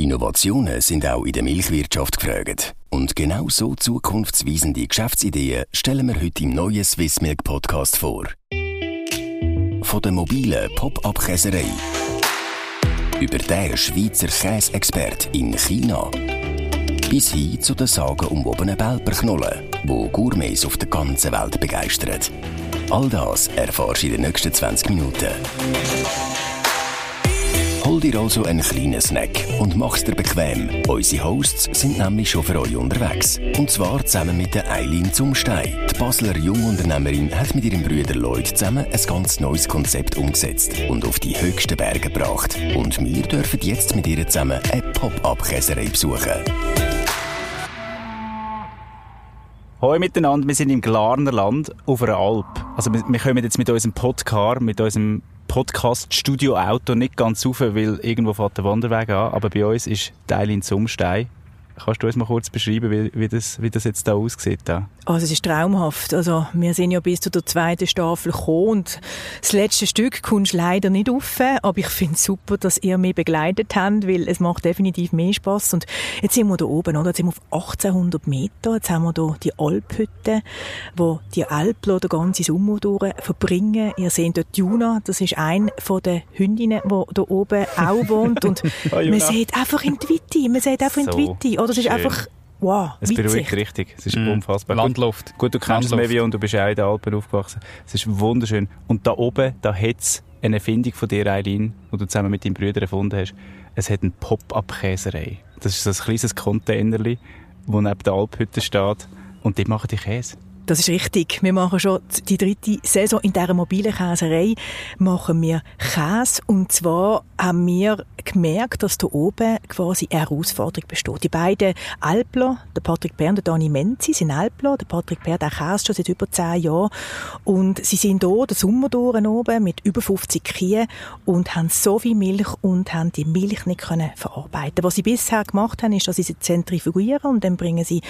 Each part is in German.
Innovationen sind auch in der Milchwirtschaft gefragt. Und genau so zukunftsweisende Geschäftsideen stellen wir heute im neuen Swissmilk Podcast vor. Von der mobilen Pop-up-Käserei über den Schweizer Käsexpert in China bis hin zu den sagenumwobenen Belperknollen, wo Gourmets auf der ganzen Welt begeistern. All das erfährst du in den nächsten 20 Minuten. Hol dir also einen kleinen Snack und mach's dir bequem. Unsere Hosts sind nämlich schon für euch unterwegs. Und zwar zusammen mit der Eileen Zumstein. Die Basler Jungunternehmerin hat mit ihrem Bruder Lloyd zusammen ein ganz neues Konzept umgesetzt und auf die höchsten Berge gebracht. Und wir dürfen jetzt mit ihr zusammen eine Pop-up-Käserei besuchen. Hallo miteinander, wir sind im Glarner Land auf einer Alp. Also wir, wir kommen jetzt mit unserem Podcast, mit unserem Podcast-Studio-Auto nicht ganz rauf, weil irgendwo fährt der Wanderweg an. Aber bei uns ist Teil in Sumstein. Kannst du uns mal kurz beschreiben, wie, wie, das, wie das jetzt da aussieht? Da? Also es ist traumhaft. Also wir sind ja bis zu der zweiten Staffel gekommen und das letzte Stück kommst leider nicht rauf, aber ich finde es super, dass ihr mich begleitet habt, weil es macht definitiv mehr Spaß. Und jetzt sind wir da oben, oder? Jetzt sind wir auf 1800 Meter. Jetzt haben wir hier die Alphütte, wo die Alpler den ganzen Sommer durch verbringen. Ihr seht dort Juna, das ist ein von den Hündinnen, die da oben auch wohnt. Und oh, man sieht einfach in die Weite, man sieht einfach so. in die Weite. Oder es ist einfach Wow, es beruhigt richtig. Es ist mm. unfassbar. Landluft. Gut, du kennst Landluft. Mevi und du bist auch in den Alpen aufgewachsen. Es ist wunderschön. Und da oben, da hat es eine Erfindung von dir, Eileen, die du zusammen mit deinen Brüdern erfunden hast. Es hat eine Pop-Up-Käserei. Das ist so ein kleines Containerli, das neben der Alphütte steht. Und die machen die Käse. Das ist richtig. Wir machen schon die dritte Saison in dieser mobilen Käserei. Machen wir Käse. Und zwar haben wir gemerkt, dass da oben quasi eine Herausforderung besteht. Die beiden Alpler, der Patrick Bär und der Dani Menzi, sind Alpler. Der Patrick Bär, der Käse schon seit über zehn Jahren. Und sie sind hier den Sommer durch oben mit über 50 Kühen und haben so viel Milch und haben die Milch nicht können verarbeiten. Was sie bisher gemacht haben, ist, dass sie sie zentrifugieren und dann bringen sie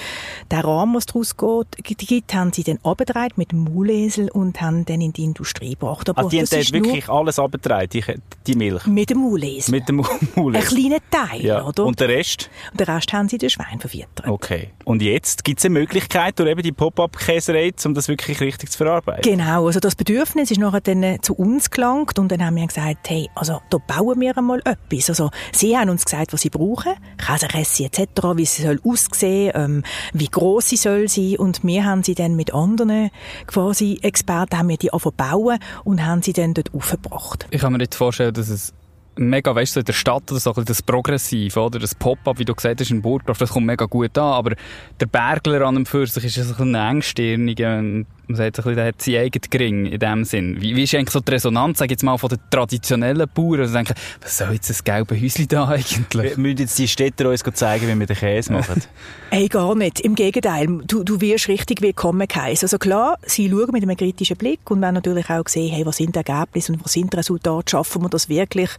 den Rahmen, was daraus geht, gibt, haben sie dann abgedreht mit dem Maulesel und haben dann in die Industrie gebracht. Aber also die haben wirklich alles abgedreht, die, die Milch? Mit dem Maulesel. Mit dem Maulesel. Ein kleiner Teil, ja. oder? Und der Rest? Und den Rest haben sie den Schwein verfüttert. Okay. Und jetzt gibt es eine Möglichkeit durch eben die Pop-Up-Käserei, um das wirklich richtig zu verarbeiten? Genau. Also das Bedürfnis ist nachher dann äh, zu uns gelangt und dann haben wir gesagt, hey, also da bauen wir einmal etwas. Also sie haben uns gesagt, was sie brauchen, Käseresse etc., wie sie soll aussehen, ähm, wie groß sie soll sein und wir haben sie dann mit anderen quasi Experten haben wir die bauen und haben sie dann dort aufgebracht. Ich kann mir nicht vorstellen, dass es mega, weißt du, in der Stadt oder so, das Progressiv, oder? Das Pop-up, wie du gesagt hast, in Burgdorf, das kommt mega gut an, aber der Bergler an und für sich ist ein bisschen engstirniger, man sagt der hat seinen eigenen Gring in dem Sinn. Wie, wie ist eigentlich so die Resonanz, sag jetzt mal, von den traditionellen Bauern? Also denken, was soll jetzt das gelbe Häuschen da eigentlich? Wir müssen jetzt die Städter uns zeigen, wie wir den Käse machen? Ey, gar nicht. Im Gegenteil. Du, du wirst richtig willkommen geheißen. Also klar, sie schauen mit einem kritischen Blick und werden natürlich auch sehen, hey, was sind die Ergebnisse und was sind die Resultate? Schaffen wir das wirklich,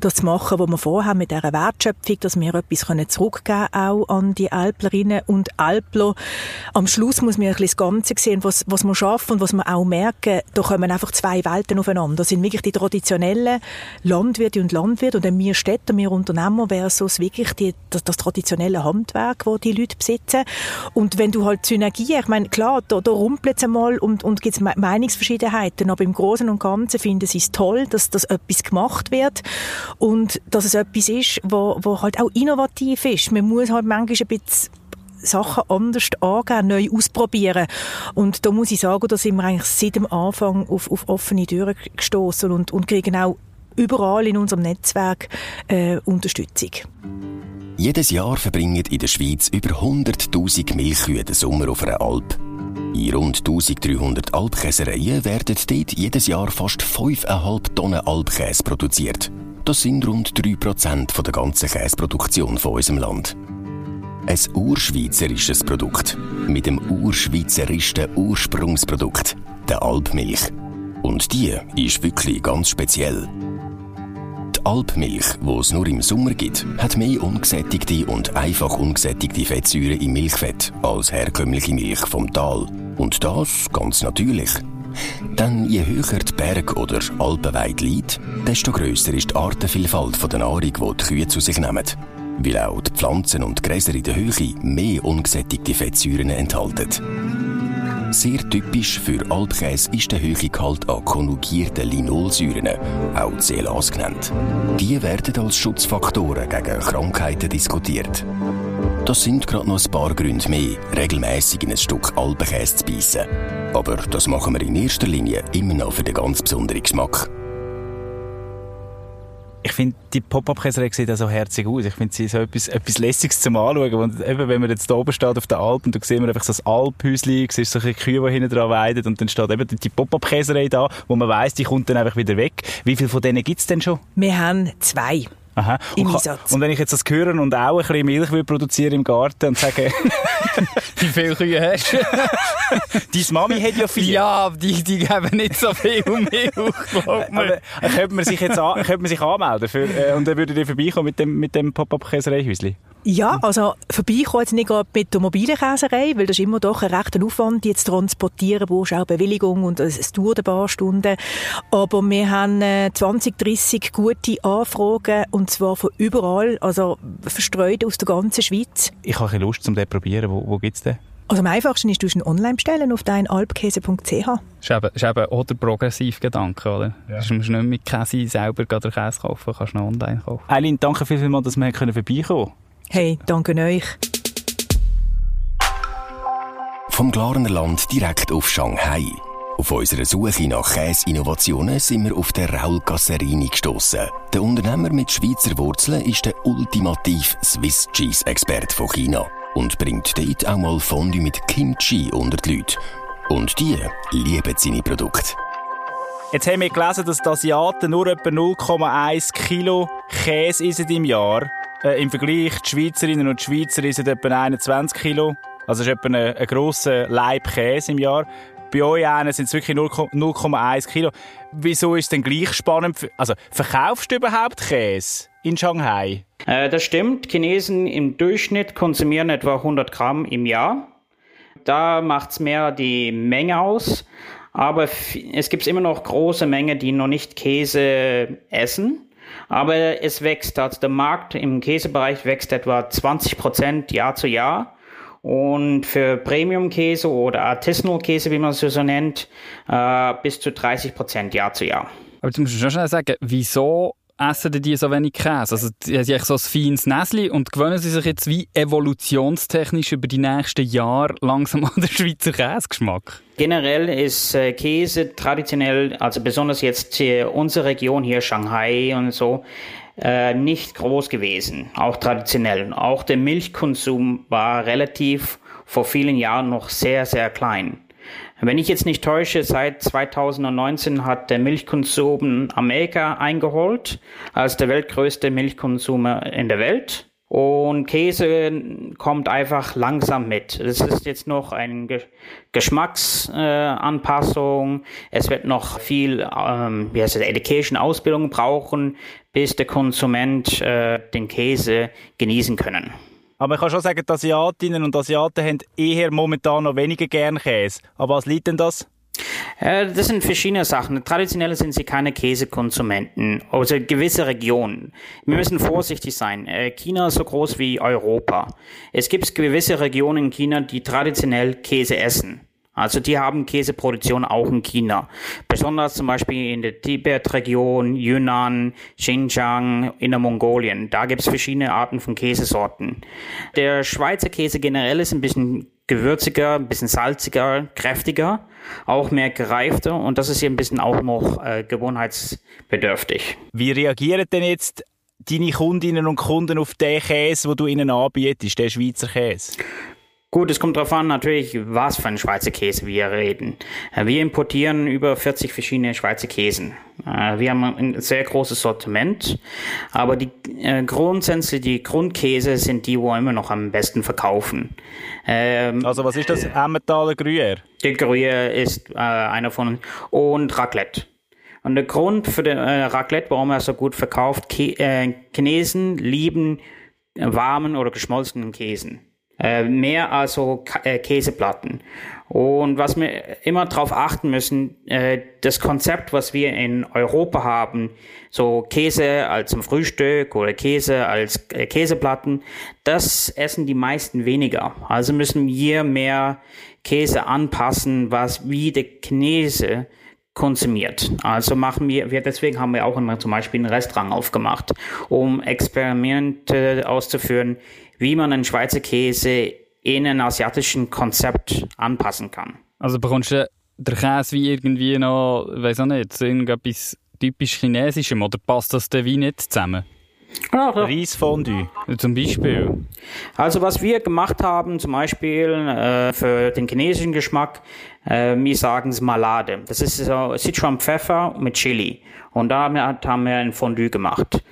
das zu machen, was wir vorhaben mit dieser Wertschöpfung, dass wir etwas können zurückgeben auch an die Alplerinnen und Alpler. Am Schluss muss man ein bisschen das Ganze sehen, was, was wir arbeiten und was wir auch merken, da kommen einfach zwei Welten aufeinander. Das sind wirklich die traditionellen Landwirte und Landwirte und dann wir Städter, wir Unternehmer versus wirklich die, das, das traditionelle Handwerk, das die Leute besitzen. Und wenn du halt Synergie, ich meine, klar, da, da rumpelt es einmal und, und gibt es Meinungsverschiedenheiten, aber im Großen und Ganzen finden sie es toll, dass das etwas gemacht wird und dass es etwas ist, wo, wo halt auch innovativ ist. Man muss halt manchmal ein bisschen Sachen anders angehen, neu ausprobieren. Und da muss ich sagen, da sind wir eigentlich seit dem Anfang auf, auf offene Türen gestoßen und, und kriegen auch überall in unserem Netzwerk äh, Unterstützung. Jedes Jahr verbringen in der Schweiz über 100.000 Milchkühe den Sommer auf einer Alp. In rund 1300 Alpkäsereien werden dort jedes Jahr fast 5,5 Tonnen Alpkäse produziert. Das sind rund 3% der ganzen Käseproduktion von unserem Land. Ein urschweizerisches Produkt. Mit dem urschweizerischen Ursprungsprodukt, der Alpmilch. Und die ist wirklich ganz speziell. Die Alpmilch, die es nur im Sommer gibt, hat mehr ungesättigte und einfach ungesättigte Fettsäuren im Milchfett als herkömmliche Milch vom Tal. Und das ganz natürlich. Denn je höher die Berg- oder Alpenweite liegt, desto grösser ist die Artenvielfalt der Nahrung, die die Kühe zu sich nehmen. Weil auch die Pflanzen und Gräser in der Höhe mehr ungesättigte Fettsäuren enthalten. Sehr typisch für Alpkäse ist der hohe Gehalt an konjugierten Linolsäuren, auch CLAs genannt. Die werden als Schutzfaktoren gegen Krankheiten diskutiert. Das sind gerade noch ein paar Gründe mehr, regelmäßig in ein Stück Alpenkäse zu beißen. Aber das machen wir in erster Linie immer noch für den ganz besonderen Geschmack. Ich finde, die Pop-Up-Käserei sieht auch so herzig aus. Ich finde sie so etwas, etwas Lässiges zum Anschauen. Und eben, wenn man jetzt da oben steht auf der Alp und da sieht man einfach so das Alphäuschen, siehst so ein Kühe, die hinten dran weiden und dann steht eben die Pop-Up-Käserei da, wo man weiss, die kommt dann einfach wieder weg. Wie viele von denen gibt es denn schon? Wir haben zwei. Aha. Im und, Einsatz. und wenn ich jetzt das höre und auch ein bisschen Milch will produzieren im Garten und sage, Wie viele Kühe hast du? deine Mami hat ja vier. ja, aber die, die geben nicht so viel Milch, glaub mir. Aber äh, könnte man sich jetzt an, könnte man sich anmelden für, äh, und dann würde ihr vorbeikommen mit dem, mit dem Pop-Up-Käsereihäuschen? Ja, also vorbeikommen jetzt nicht gerade mit der mobilen Käserei, weil das ist immer doch ein rechter Aufwand, die zu transportieren, brauchst auch Bewilligung und es, dauert ein paar Stunden. Aber wir haben äh, 20, 30 gute Anfragen und zwar von überall, also verstreut aus der ganzen Schweiz. Ich habe Lust, um den zu probieren. Wo, wo gibt es den? Also am einfachsten ist, du ihn online bestellen auf deinalpkäse.ch. Das ist eben, ist eben auch der Progressivgedanke, oder? Ja. Du musst nicht mit Käse selber den Käse kaufen, kannst du noch online kaufen. Eileen, danke vielmals, dass wir vorbeikommen können. Hey, danke euch. Vom Glarner Land direkt auf Shanghai. Auf unserer Suche nach Käseinnovationen sind wir auf den Raul Gasserini gestossen. Der Unternehmer mit Schweizer Wurzeln ist der ultimativ Swiss Cheese Experte von China und bringt dort auch mal Fondue mit Kimchi unter die Leute. Und die lieben seine Produkte. Jetzt haben wir gelesen, dass die Asiaten nur etwa 0,1 Kilo Käse essen im Jahr. Äh, Im Vergleich, die Schweizerinnen und Schweizer essen etwa 21 Kilo. Also ist etwa ein, ein grosser Leib Käse im Jahr. Bei euch einen sind es wirklich 0 0,1 Kilo. Wieso ist es denn gleich spannend? Also, verkaufst du überhaupt Käse in Shanghai? Äh, das stimmt. Chinesen im Durchschnitt konsumieren etwa 100 Gramm im Jahr. Da macht's mehr die Menge aus. Aber es gibt immer noch große Menge, die noch nicht Käse essen. Aber es wächst. Also der Markt im Käsebereich wächst etwa 20 Prozent Jahr zu Jahr. Und für Premium-Käse oder Artisanal-Käse, wie man es so nennt, äh, bis zu 30 Prozent Jahr zu Jahr. Aber jetzt musst du schon schnell sagen, wieso essen die so wenig Käse? Also, die haben so ein feines Näsli und gewöhnen sie sich jetzt wie evolutionstechnisch über die nächsten Jahre langsam an den Schweizer Käsegeschmack? Generell ist äh, Käse traditionell, also besonders jetzt äh, unsere Region hier, Shanghai und so, äh, nicht groß gewesen, auch traditionell. Auch der Milchkonsum war relativ vor vielen Jahren noch sehr, sehr klein. Wenn ich jetzt nicht täusche, seit 2019 hat der Milchkonsum Amerika eingeholt als der weltgrößte Milchkonsumer in der Welt. Und Käse kommt einfach langsam mit. Das ist jetzt noch eine Ge Geschmacksanpassung. Äh, es wird noch viel ähm, wie heißt es, Education, Ausbildung brauchen, bis der Konsument äh, den Käse genießen können. Aber ich kann schon sagen, die Asiatinnen und Asiaten haben eher momentan noch weniger gern Käse. Aber was liegt denn das? Äh, Das sind verschiedene Sachen. Traditionell sind sie keine Käsekonsumenten, also gewisse Regionen. Wir müssen vorsichtig sein. Äh, China ist so groß wie Europa. Es gibt gewisse Regionen in China, die traditionell Käse essen. Also die haben Käseproduktion auch in China. Besonders zum Beispiel in der Tibet-Region, Yunnan, Xinjiang, Innermongolien. Da gibt es verschiedene Arten von Käsesorten. Der Schweizer Käse generell ist ein bisschen gewürziger, ein bisschen salziger, kräftiger, auch mehr gereifter und das ist hier ein bisschen auch noch äh, gewohnheitsbedürftig. Wie reagieren denn jetzt deine Kundinnen und Kunden auf den Käse, den du ihnen anbietest, den Schweizer Käse? Gut, es kommt darauf an, natürlich, was für einen Schweizer Käse wir reden. Äh, Wir importieren über 40 verschiedene Schweizer Käsen. Äh, Wir haben ein sehr großes Sortiment, aber die äh, grundsätzlich die Grundkäse sind die, wo wir immer noch am besten verkaufen. Ähm, Also was ist das? Emmentaler Gruyère? Der Gruyère ist äh, einer von und Raclette. Und der Grund für den äh, Raclette, warum er so gut verkauft, Kä äh, Chinesen lieben äh, warmen oder geschmolzenen Käsen. Äh, mehr als so äh, Käseplatten. Und was wir immer darauf achten müssen, äh, das Konzept, was wir in Europa haben, so Käse als zum Frühstück oder Käse als Käseplatten, das essen die meisten weniger. Also müssen wir mehr Käse anpassen, was wie der Chinese konsumiert. Also machen wir, wir deswegen haben wir auch immer zum Beispiel einen Restaurant aufgemacht, um Experimente auszuführen, wie man einen Schweizer Käse in ein asiatischen Konzept anpassen kann. Also bekommst du den Käse wie irgendwie noch, weiß auch nicht, irgendetwas typisch Chinesischem oder passt das dann wie nicht zusammen? Ja, Reisfondue. Zum Beispiel. Also was wir gemacht haben, zum Beispiel äh, für den chinesischen Geschmack, äh, wir sagen es Malade. Das ist so Sichuan Pfeffer mit Chili. Und damit haben wir ein Fondue gemacht.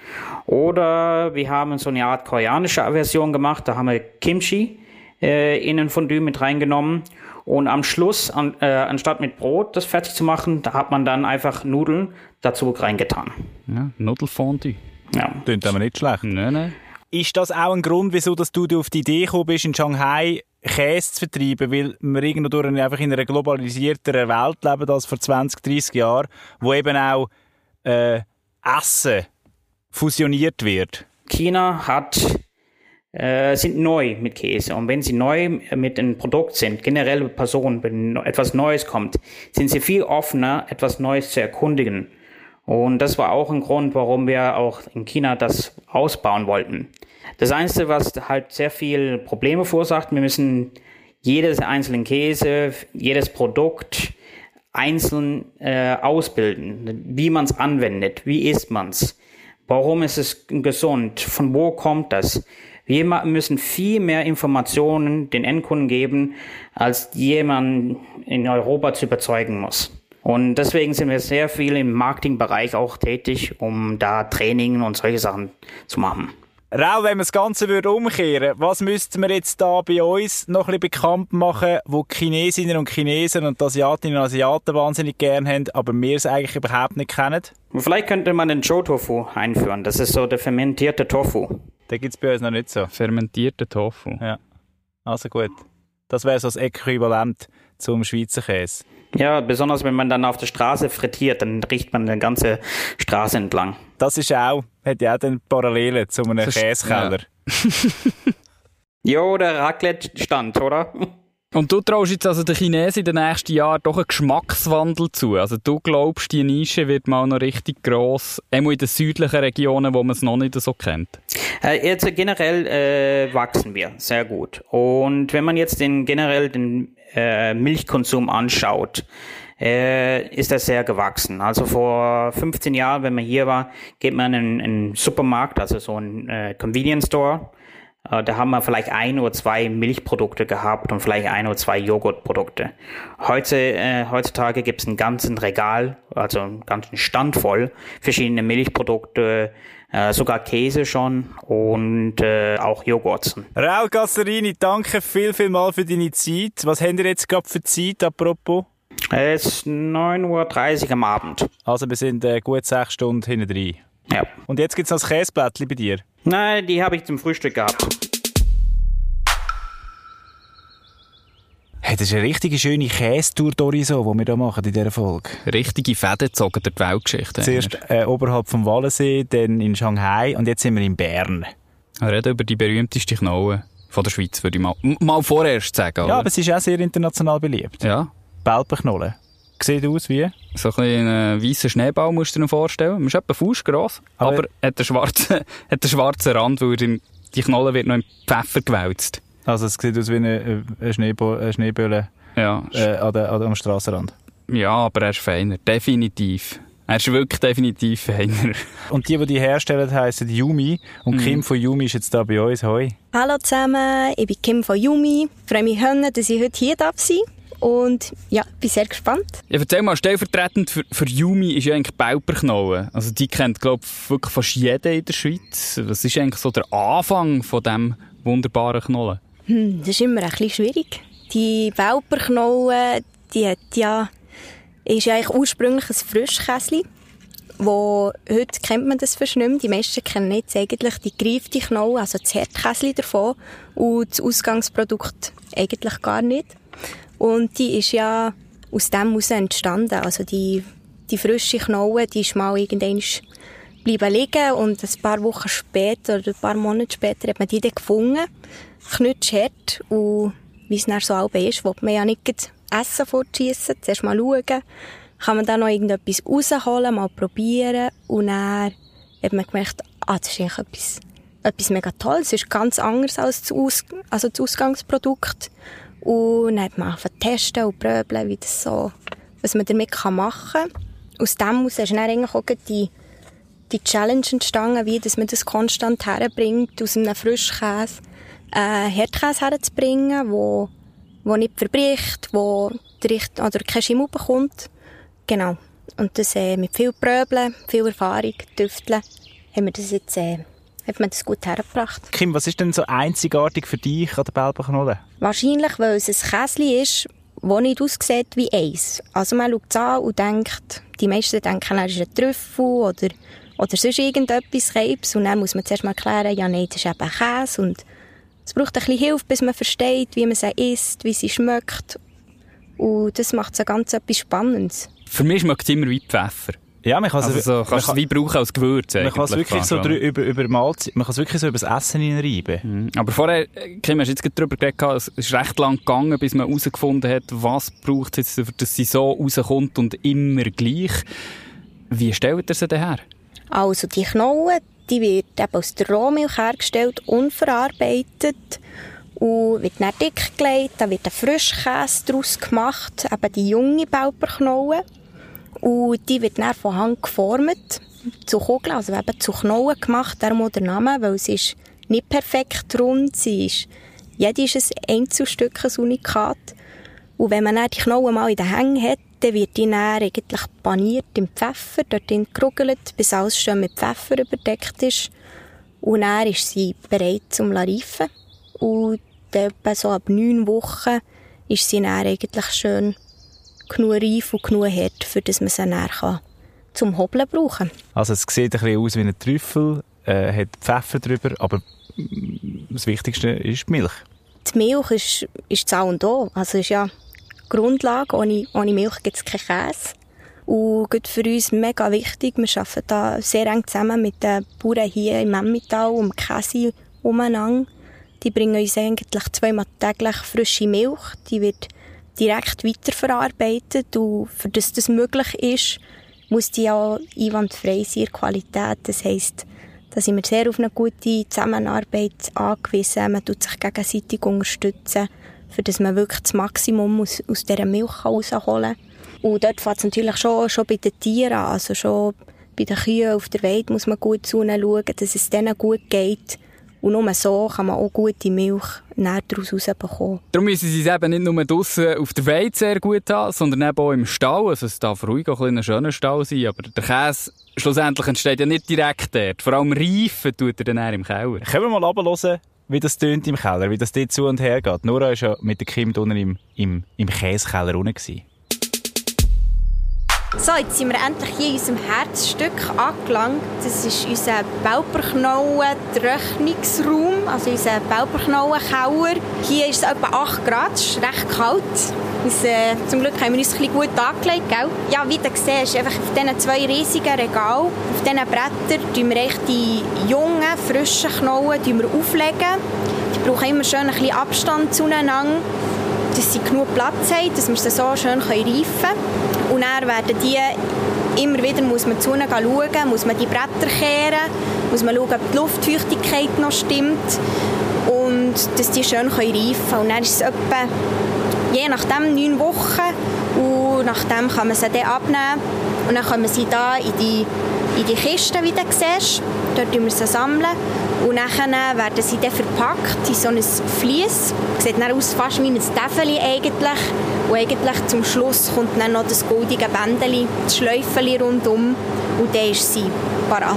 Oder wir haben so eine Art koreanische Version gemacht. Da haben wir Kimchi äh, in ein Fondue mit reingenommen. Und am Schluss, an, äh, anstatt mit Brot das fertig zu machen, da hat man dann einfach Nudeln dazu reingetan. Ja, Nudelfondue. Ja. Klingt aber nicht schlecht. Nein, nein. Ist das auch ein Grund, wieso dass du auf die Idee gekommen bist, in Shanghai Käse zu vertreiben? Weil wir irgendwo einfach in einer globalisierteren Welt leben als vor 20, 30 Jahren, wo eben auch äh, Essen fusioniert wird. China hat äh, sind neu mit Käse. Und wenn sie neu mit einem Produkt sind, generelle Personen, wenn etwas Neues kommt, sind sie viel offener, etwas Neues zu erkundigen. Und das war auch ein Grund, warum wir auch in China das ausbauen wollten. Das Einzige, was halt sehr viel Probleme verursacht, wir müssen jedes einzelne Käse, jedes Produkt einzeln äh, ausbilden, wie man es anwendet, wie isst man es, warum ist es gesund, von wo kommt das. Wir müssen viel mehr Informationen den Endkunden geben, als jemand in Europa zu überzeugen muss. Und deswegen sind wir sehr viel im Marketingbereich auch tätig, um da Training und solche Sachen zu machen. Raul, wenn wir das Ganze würde umkehren was müssten wir jetzt da bei uns noch ein bisschen bekannt machen, wo die Chinesinnen und Chinesen und Asiatinnen und Asiaten wahnsinnig gern haben, aber wir es eigentlich überhaupt nicht kennen? Vielleicht könnte man den Chou-Tofu einführen. Das ist so der fermentierte Tofu. Den gibt es bei uns noch nicht so. Fermentierter Tofu. Ja. Also gut. Das wäre so das Äquivalent zum Schweizer Käse. Ja, besonders wenn man dann auf der Straße frittiert, dann riecht man die ganze Straße entlang. Das ist auch, hat ja auch den Parallelen zu einem Käsekeller. Ja. jo, der Raclette-Stand, oder? Und du traust jetzt also den Chinesen in den nächsten Jahren doch einen Geschmackswandel zu. Also du glaubst, die Nische wird mal noch richtig gross, einmal in den südlichen Regionen, wo man es noch nicht so kennt. Äh, jetzt generell äh, wachsen wir sehr gut. Und wenn man jetzt den generell den äh, Milchkonsum anschaut, äh, ist das sehr gewachsen. Also vor 15 Jahren, wenn man hier war, geht man in einen Supermarkt, also so ein äh, Convenience Store äh, da haben wir vielleicht ein oder zwei Milchprodukte gehabt und vielleicht ein oder zwei Joghurtprodukte. Heute, äh, heutzutage gibt es einen ganzen Regal, also einen ganzen Stand voll verschiedene Milchprodukte, äh, sogar Käse schon und äh, auch Joghurt. Raul Gasserini, danke viel, viel mal für deine Zeit. Was habt ihr jetzt gerade für Zeit, apropos? Es ist 9.30 Uhr am Abend. Also wir sind äh, gut sechs Stunden hinten drin. Ja. Und jetzt gibt es noch das Käseblättchen bei dir? Nein, die habe ich zum Frühstück gehabt. Hey, das ist eine richtige schöne Käsetour, Doriso, die wir hier machen in dieser Folge. Richtige Fäden gezogen der Weltgeschichte. Zuerst äh, oberhalb vom Wallensee, dann in Shanghai und jetzt sind wir in Bern. Wir reden über die berühmteste Knolle von der Schweiz, würde ich mal, mal vorerst sagen. Oder? Ja, aber es ist auch sehr international beliebt. Ja. Belpenknolle. Sieht aus wie? So ein einen weißen Schneeball musst du dir vorstellen. Man ist etwa fußgross, aber, aber hat einen schwarzen, hat einen schwarzen Rand, weil die Knolle wird noch in Pfeffer gewälzt. Also es sieht aus wie eine, eine, Schneebo eine Schneeböhle ja. äh, an der, an der, am Strassenrand. Ja, aber er ist feiner, definitiv. Er ist wirklich definitiv feiner. Und die, die die herstellen, heißen Yumi. Und mhm. Kim von Yumi ist jetzt da bei uns. Hoi. Hallo zusammen, ich bin Kim von Yumi. Ich freue mich, dass ich heute hier darf sein und ja, bin sehr gespannt. Ja, erzähl mal, stellvertretend für, für Yumi ist ja eigentlich Bauperknolle. Also die kennt, glaube ich, wirklich fast jeder in der Schweiz. Was ist eigentlich so der Anfang von diesem wunderbaren Knollen? Hm, das ist immer ein bisschen schwierig. Die Welperknolle, die hat ja, ist eigentlich ursprünglich ein Frischkäsli. wo heute kennt man das fast nicht mehr. Die meisten kennen jetzt eigentlich die gereifte Knolle, also das Herdkäsli davon und das Ausgangsprodukt eigentlich gar nicht. Und die ist ja aus dem heraus entstanden. Also die, die frische Knolle, die ist mal irgendwann bleiben liegen und ein paar Wochen später oder ein paar Monate später hat man die dann gefunden. Knutschhart und wie es dann so halb ist, will man ja nicht Essen fortschiessen, zuerst mal schauen, kann man da noch irgendetwas rausholen, mal probieren und dann hat man gemerkt, ah, das ist eigentlich etwas, etwas mega Tolles, es ist ganz anders als das, Aus also das Ausgangsprodukt und dann hat man angefangen testen und probieren, wie das so, was man damit machen kann. Aus dem heraus ist dann eigentlich auch die, die Challenge entstanden, wie dass man das konstant herbringt, aus einem Frischkäse äh, Herdkäse herzubringen, wo, wo nicht verbricht, wo oder kein Schimmel bekommt. Genau. Und das äh, mit viel Pröbeln, viel Erfahrung, Tüfteln, haben wir das jetzt äh, hat man das gut hergebracht. Kim, was ist denn so einzigartig für dich an der Belbenknolle? Wahrscheinlich, weil es ein Käsli ist, das nicht aussieht wie Eis. Also man schaut es an und denkt, die meisten denken, er ist ein Trüffel oder, oder sonst irgendetwas Krebs. Und dann muss man zuerst mal erklären, ja nein, das ist eben Käse. Und es braucht ein bisschen Hilfe, bis man versteht, wie man sie isst, wie sie schmeckt. Und das macht so ganz etwas Spannendes. Für mich schmeckt es immer wie Pfeffer. Ja, man kann also so, kannst es wie brauchen als Gewürz. Man kann es wirklich so über, über Malz, man kann es wirklich so über das Essen hineinreiben. Mhm. Aber vorher, Kim, hast du jetzt darüber geredet, es ist recht lang gegangen, bis man herausgefunden hat, was braucht es jetzt, dass sie so rauskommt und immer gleich. Wie stellt ihr sie denn her? Also, die Knollen, die wird eben aus der Rohmilch hergestellt, unverarbeitet und wird dann dick gelegt. Da wird ein Frischkäse daraus gemacht, eben die junge Bauperknolle. Und die wird dann von Hand geformt, zu Kugeln, also eben zu Knollen gemacht, darum der Name, weil sie ist nicht perfekt rund, sie ist, jede ist ein Einzelstück, ein Unikat. Und wenn man dann die Knollen mal in den Hängen hat, dann wird die dann eigentlich paniert im Pfeffer, dort gerugelt, bis alles schön mit Pfeffer überdeckt ist. Und dann ist sie bereit zum Reifen. Und etwa so ab neun Wochen ist sie dann eigentlich schön genug reif und genug hart, für dass man sie dann kann zum Hobeln brauchen Also es sieht ein bisschen aus wie ein Trüffel, äh, hat Pfeffer drüber, aber das Wichtigste ist die Milch. Die Milch ist, ist das und O. Also ist ja Grundlage. Ohne, ohne Milch gibt es keinen Käse. Und gut für uns mega wichtig. Wir arbeiten da sehr eng zusammen mit den Bauern hier im Emmental um Käse umeinander. Die bringen uns eigentlich zweimal täglich frische Milch. Die wird direkt weiterverarbeitet und für das das möglich ist, muss die ja einwandfrei sein, Qualität. Das heisst, da sind wir sehr auf eine gute Zusammenarbeit angewiesen. Man tut sich gegenseitig unterstützen für das man wirklich das Maximum aus, aus dieser Milch herausholen kann. Und dort fängt es natürlich schon, schon bei den Tieren an. Also schon bei den Kühen auf der Welt muss man gut zu ihnen schauen, dass es denen gut geht. Und nur so kann man auch gute Milch daraus rausbekommen. Darum müssen sie es eben nicht nur draussen auf der Weide sehr gut haben, sondern eben auch im Stall. Also es darf ruhig auch ein, schöner Stall sein, aber der Käse schlussendlich entsteht ja nicht direkt dort. Vor allem reifen tut er dann im Keller. Können wir mal runterhören, wie das tönt im Keller, wie das dort zu und her geht. Nora war ja mit der Kim unten im, im, im Käsekeller unten. So, jetzt sind wir endlich hier in unserem Herzstück angelangt. Das ist unser Bauperknollen-Trocknungsraum, also unser Bauperknollen-Keller. Hier ist es etwa 8 Grad, es ist recht kalt. Das, äh, zum Glück haben wir uns ein gut angelegt, gell? Ja, wie du siehst, einfach auf diesen zwei riesigen Regalen, auf diesen Brettern, tun wir die jungen, frischen Knollen auflegen. Die brauchen immer schön ein bisschen Abstand zueinander dass sie genug Platz haben, dass wir sie so schön reifen können. Und dann werden die immer wieder muss man zu ihnen schauen, muss man die Bretter kehren, muss man schauen, ob die Luftfeuchtigkeit noch stimmt und dass die schön reifen können. Und dann ist es etwa, je nachdem, neun Wochen und nachdem kann man sie dann abnehmen und dann wir sie da in die, in die Kiste, wie du siehst. Dort sammeln wir sie sammeln und dann werden sie dann verpackt in so ein Vlies. Sieht dann aus fast wie ein Täfeli eigentlich. Und eigentlich zum Schluss kommt dann noch das goldige Bändeli, das Schläufeli rundum und dann ist sie parat.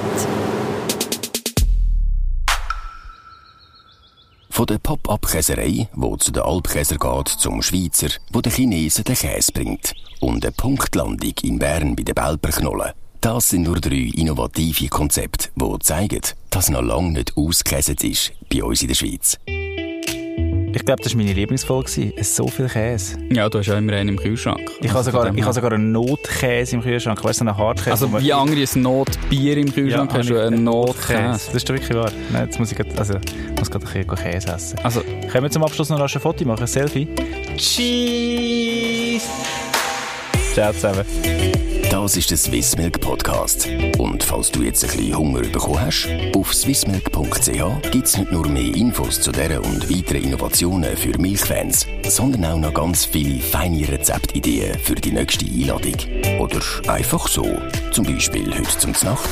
Von der Pop-Up-Käserei, wo zu den Alpkäser geht, zum Schweizer, wo der Chinesen den Käse bringt. Und eine Punktlandung in Bern bei den Belperknollen. Das sind nur drei innovative Konzepte, die zeigen, dass noch lange nicht ausgekäset ist bei uns in der Schweiz. Ich glaube, das war meine Lieblingsfolge. Es ist so viel Käse. Ja, du hast ja immer einen im Kühlschrank. Ich habe sogar, ich habe sogar einen Notkäse im Kühlschrank. Weißt du, einen Hartkäse. Also wie andere ein Notbier im Kühlschrank Ja, hast du einen Notkäse. Das ist doch wirklich wahr. Nein, jetzt muss ich, grad- also, ich muss gerade ein bisschen Käse essen. Also, Können wir zum Abschluss noch ein Foto machen? Ein Selfie? Cheese! Ciao zusammen. Das ist der Swissmilk Podcast. Und falls du jetzt ein bisschen Hunger bekommen hast, auf swissmilk.ch gibt es nicht nur mehr Infos zu dieser und weiteren Innovationen für Milchfans, sondern auch noch ganz viele feine Rezeptideen für die nächste Einladung. Oder einfach so. Zum Beispiel heute zum Nacht.